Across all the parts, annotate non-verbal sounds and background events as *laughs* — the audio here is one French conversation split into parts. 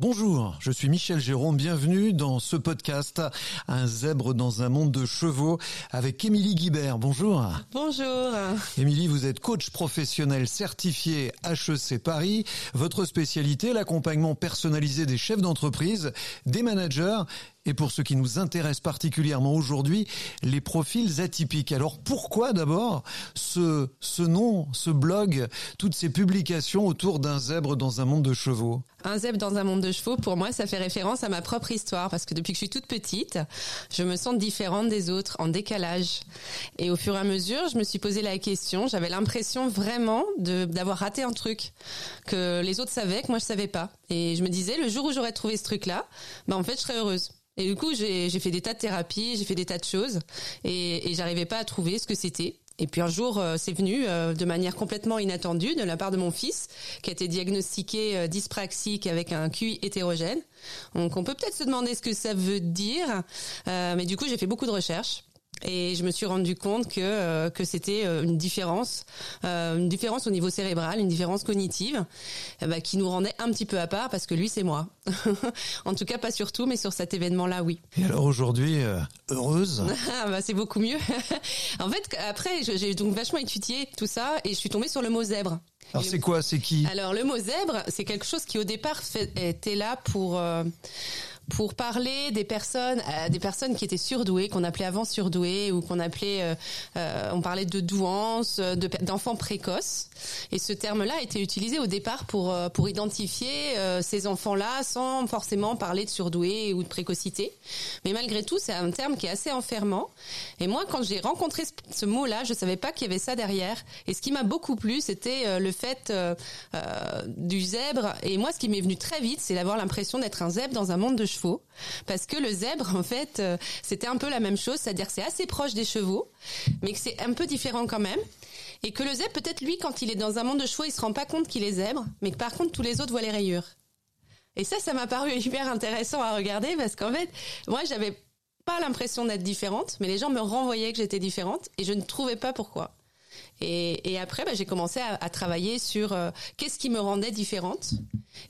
Bonjour, je suis Michel Jérôme, bienvenue dans ce podcast Un zèbre dans un monde de chevaux avec Émilie Guibert. Bonjour. Bonjour. Émilie, vous êtes coach professionnel certifié HEC Paris. Votre spécialité, l'accompagnement personnalisé des chefs d'entreprise, des managers et pour ce qui nous intéresse particulièrement aujourd'hui, les profils atypiques. Alors pourquoi d'abord ce, ce nom, ce blog, toutes ces publications autour d'un zèbre dans un monde de chevaux? Un zèbre dans un monde de chevaux, pour moi, ça fait référence à ma propre histoire parce que depuis que je suis toute petite, je me sens différente des autres, en décalage. Et au fur et à mesure, je me suis posé la question, j'avais l'impression vraiment d'avoir raté un truc que les autres savaient, que moi je savais pas. Et je me disais, le jour où j'aurais trouvé ce truc-là, ben en fait, je serais heureuse. Et du coup, j'ai fait des tas de thérapies, j'ai fait des tas de choses, et, et j'arrivais pas à trouver ce que c'était. Et puis un jour, euh, c'est venu euh, de manière complètement inattendue de la part de mon fils, qui a été diagnostiqué euh, dyspraxique avec un QI hétérogène. Donc on peut peut-être se demander ce que ça veut dire, mais du coup j'ai fait beaucoup de recherches. Et je me suis rendu compte que euh, que c'était euh, une différence, euh, une différence au niveau cérébral, une différence cognitive, bah, qui nous rendait un petit peu à part parce que lui c'est moi. *laughs* en tout cas pas sur tout, mais sur cet événement-là, oui. Et alors aujourd'hui, heureuse? *laughs* Ah, bah, C'est beaucoup mieux. *laughs* en fait, après j'ai donc vachement étudié tout ça et je suis tombée sur le mot zèbre. Alors c'est quoi? C'est qui? Alors le mot zèbre, c'est quelque chose qui au départ fait, était là pour pour parler des personnes, euh, des personnes qui étaient surdouées, qu'on appelait avant surdouées ou qu'on appelait, euh, euh, on parlait de douance, d'enfants précoces. Et ce terme-là a été utilisé au départ pour pour identifier ces enfants-là sans forcément parler de surdoués ou de précocité. Mais malgré tout, c'est un terme qui est assez enfermant. Et moi, quand j'ai rencontré ce, mot-là, je savais pas qu'il y avait ça derrière. Et ce qui m'a beaucoup plu, c'était le fait du zèbre. Et moi, ce qui m'est venu très vite, c'est d'avoir l'impression d'être un zèbre dans un monde de chevaux parce que le zèbre, en fait, euh, c'était un peu la même chose, c'est-à-dire c'est assez proche des chevaux, mais que c'est un peu différent quand même. Et que le zèbre, peut-être lui, quand il est dans un monde de chevaux, il se rend pas compte qu'il est zèbre, mais que par contre, tous les autres voient les rayures. Et ça, ça m'a paru *laughs* hyper intéressant à regarder parce qu'en fait, moi, j'avais pas l'impression d'être différente, mais les gens me renvoyaient que j'étais différente et je ne trouvais pas pourquoi. Et, après, bah, j'ai commencé à, travailler sur euh, qu'est-ce qui me rendait différente.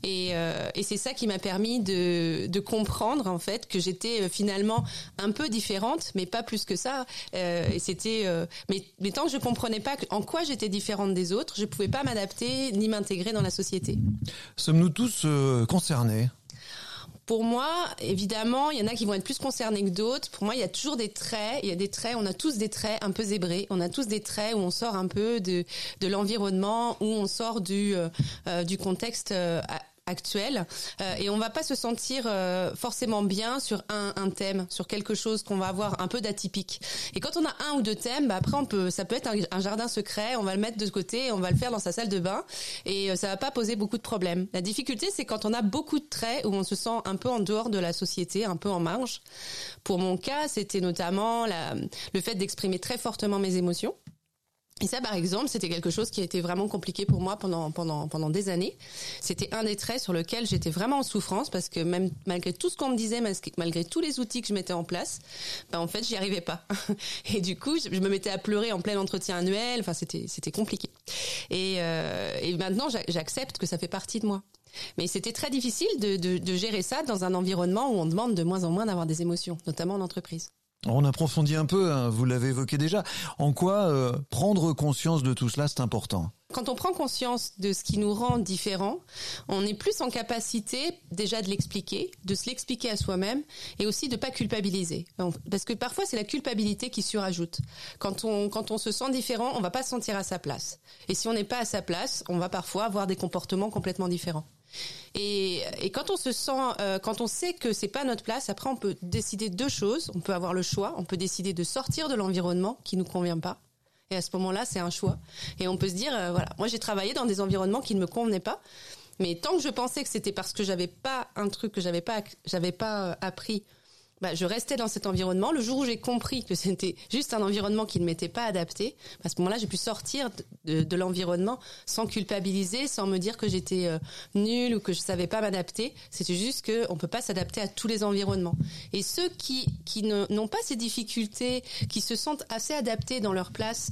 Et, euh, et c'est ça qui m'a permis de, comprendre en fait que j'étais euh, finalement un peu différente, mais pas plus que ça. et c'était, mais, tant que je comprenais pas en quoi j'étais différente des autres, je pouvais pas m'adapter ni m'intégrer dans la société. Sommes-nous tous concernés? Pour moi, évidemment, il y en a qui vont être plus concernés que d'autres. Pour moi, il y a toujours des traits. Il y a des traits. On a tous des traits un peu zébrés. On a tous des traits où on sort un peu de de l'environnement, où on sort du euh, euh, du contexte euh, actuelle euh, et on va pas se sentir euh, forcément bien sur un, un, thème, sur quelque chose qu'on va avoir un peu d'atypique. Et quand on a un ou deux thèmes, bah après on peut, ça peut être un, jardin secret, on va le mettre de côté, on va le faire dans sa salle de bain et euh, ça va pas poser beaucoup de problèmes. La difficulté c'est quand on a beaucoup de traits où on se sent un peu en dehors de la société, un peu en marge. Pour mon cas, c'était notamment la, le fait d'exprimer très fortement mes émotions. Et ça, par exemple, c'était quelque chose qui a été vraiment compliqué pour moi pendant pendant pendant des années. C'était un des traits sur lequel j'étais vraiment en souffrance parce que même malgré tout ce qu'on me disait, malgré tous les outils que je mettais en place, ben en fait, j'y arrivais pas. *laughs* Et du coup, je me mettais à pleurer en plein entretien annuel. Enfin, c'était c'était compliqué. Et, euh, et maintenant, j'accepte que ça fait partie de moi. Mais c'était très difficile de, de, de gérer ça dans un environnement où on demande de moins en moins d'avoir des émotions, notamment en entreprise. On approfondit un peu, hein, vous l'avez évoqué déjà. En quoi euh, prendre conscience de tout cela, c'est important? Quand on prend conscience de ce qui nous rend différents, on est plus en capacité déjà de l'expliquer, de se l'expliquer à soi-même et aussi de pas culpabiliser. Parce que parfois c'est la culpabilité qui surajoute. Quand on quand on se sent différent, on va pas se sentir à sa place. Et si on n'est pas à sa place, on va parfois avoir des comportements complètement différents. Et, quand on se sent, euh, quand on sait que c'est pas notre place, après on peut décider deux choses. On peut avoir le choix. On peut décider de sortir de l'environnement qui nous convient pas. Et à ce moment-là, c'est un choix. Et on peut se dire, euh, voilà, moi j'ai travaillé dans des environnements qui ne me convenaient pas. Mais tant que je pensais que c'était parce que j'avais pas un truc que j'avais pas, j'avais pas euh, appris bah, je restais dans cet environnement. Le jour où j'ai compris que c'était juste un environnement qui ne m'était pas adapté, à ce moment-là, j'ai pu sortir de, l'environnement sans culpabiliser, sans me dire que j'étais euh, nulle ou que je savais pas m'adapter. C'était juste que on peut pas s'adapter à tous les environnements. Et ceux qui qui n'ont pas ces difficultés, qui se sentent assez adaptés dans leur place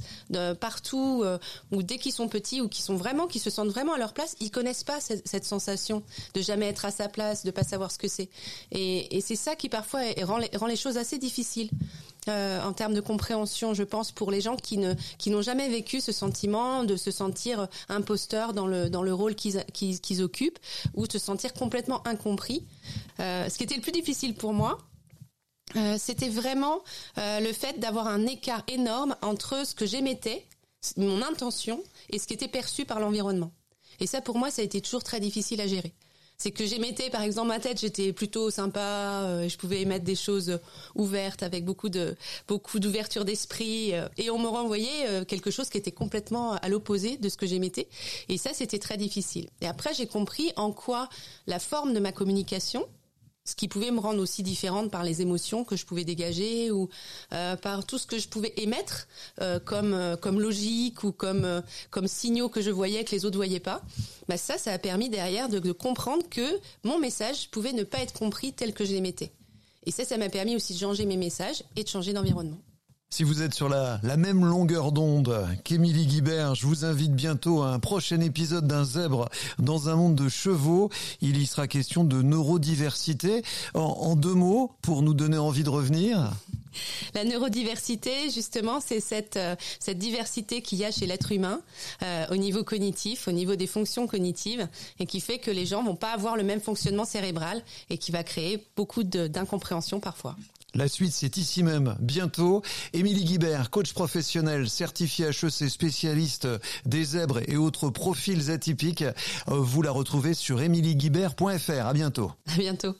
partout euh, ou dès qu'ils sont petits ou qui sont vraiment qui se sentent vraiment à leur place, ils connaissent pas cette, sensation de jamais être à sa place, de pas savoir ce que c'est. Et, c'est ça qui parfois rend, les, rend les choses assez difficiles. Euh, en termes de compréhension, je pense, pour les gens qui ne qui n'ont jamais vécu ce sentiment de se sentir imposteur dans le dans le rôle qu'ils qu'ils occupent ou de se sentir complètement incompris. Euh, ce qui était le plus difficile pour moi, euh, c'était vraiment le fait d'avoir un écart énorme entre ce que j'émettais, mon intention, et ce qui était perçu par l'environnement. Et ça, pour moi, ça a été toujours très difficile à gérer c'est que j'émettais par exemple ma tête, j'étais plutôt sympa, euh, je pouvais émettre des choses ouvertes avec beaucoup de d'ouverture d'esprit euh, et on me renvoyait euh, quelque chose qui était complètement à l'opposé de ce que j'émettais et ça c'était très difficile. Et après j'ai compris en quoi la forme de ma communication ce qui pouvait me rendre aussi différente par les émotions que je pouvais dégager ou euh, par tout ce que je pouvais émettre euh, comme euh, comme logique ou comme signaux que je voyais que les autres voyaient pas. Bah ça, ça a permis derrière de, de comprendre que mon message pouvait ne pas être compris tel que je l'émettais. Et ça, ça m'a permis aussi de changer mes messages et de changer d'environnement. Si vous êtes sur la, même longueur d'onde qu'Émilie Guibert, je vous invite bientôt à un prochain épisode d'un zèbre dans un monde de chevaux. Il y sera question de neurodiversité. En, deux mots, pour nous donner envie de revenir. La neurodiversité, justement, c'est cette, euh, diversité qu'il y a chez l'être humain euh, au niveau cognitif, au niveau des fonctions cognitives, et qui fait que les gens vont pas avoir le même fonctionnement cérébral et qui va créer beaucoup d'incompréhension parfois. La suite, c'est ici même, bientôt. Émilie Guibert, coach professionnel, certifié HEC, spécialiste des zèbres et autres profils atypiques. Euh, vous la retrouvez sur emilieguibert.fr. À bientôt. À bientôt.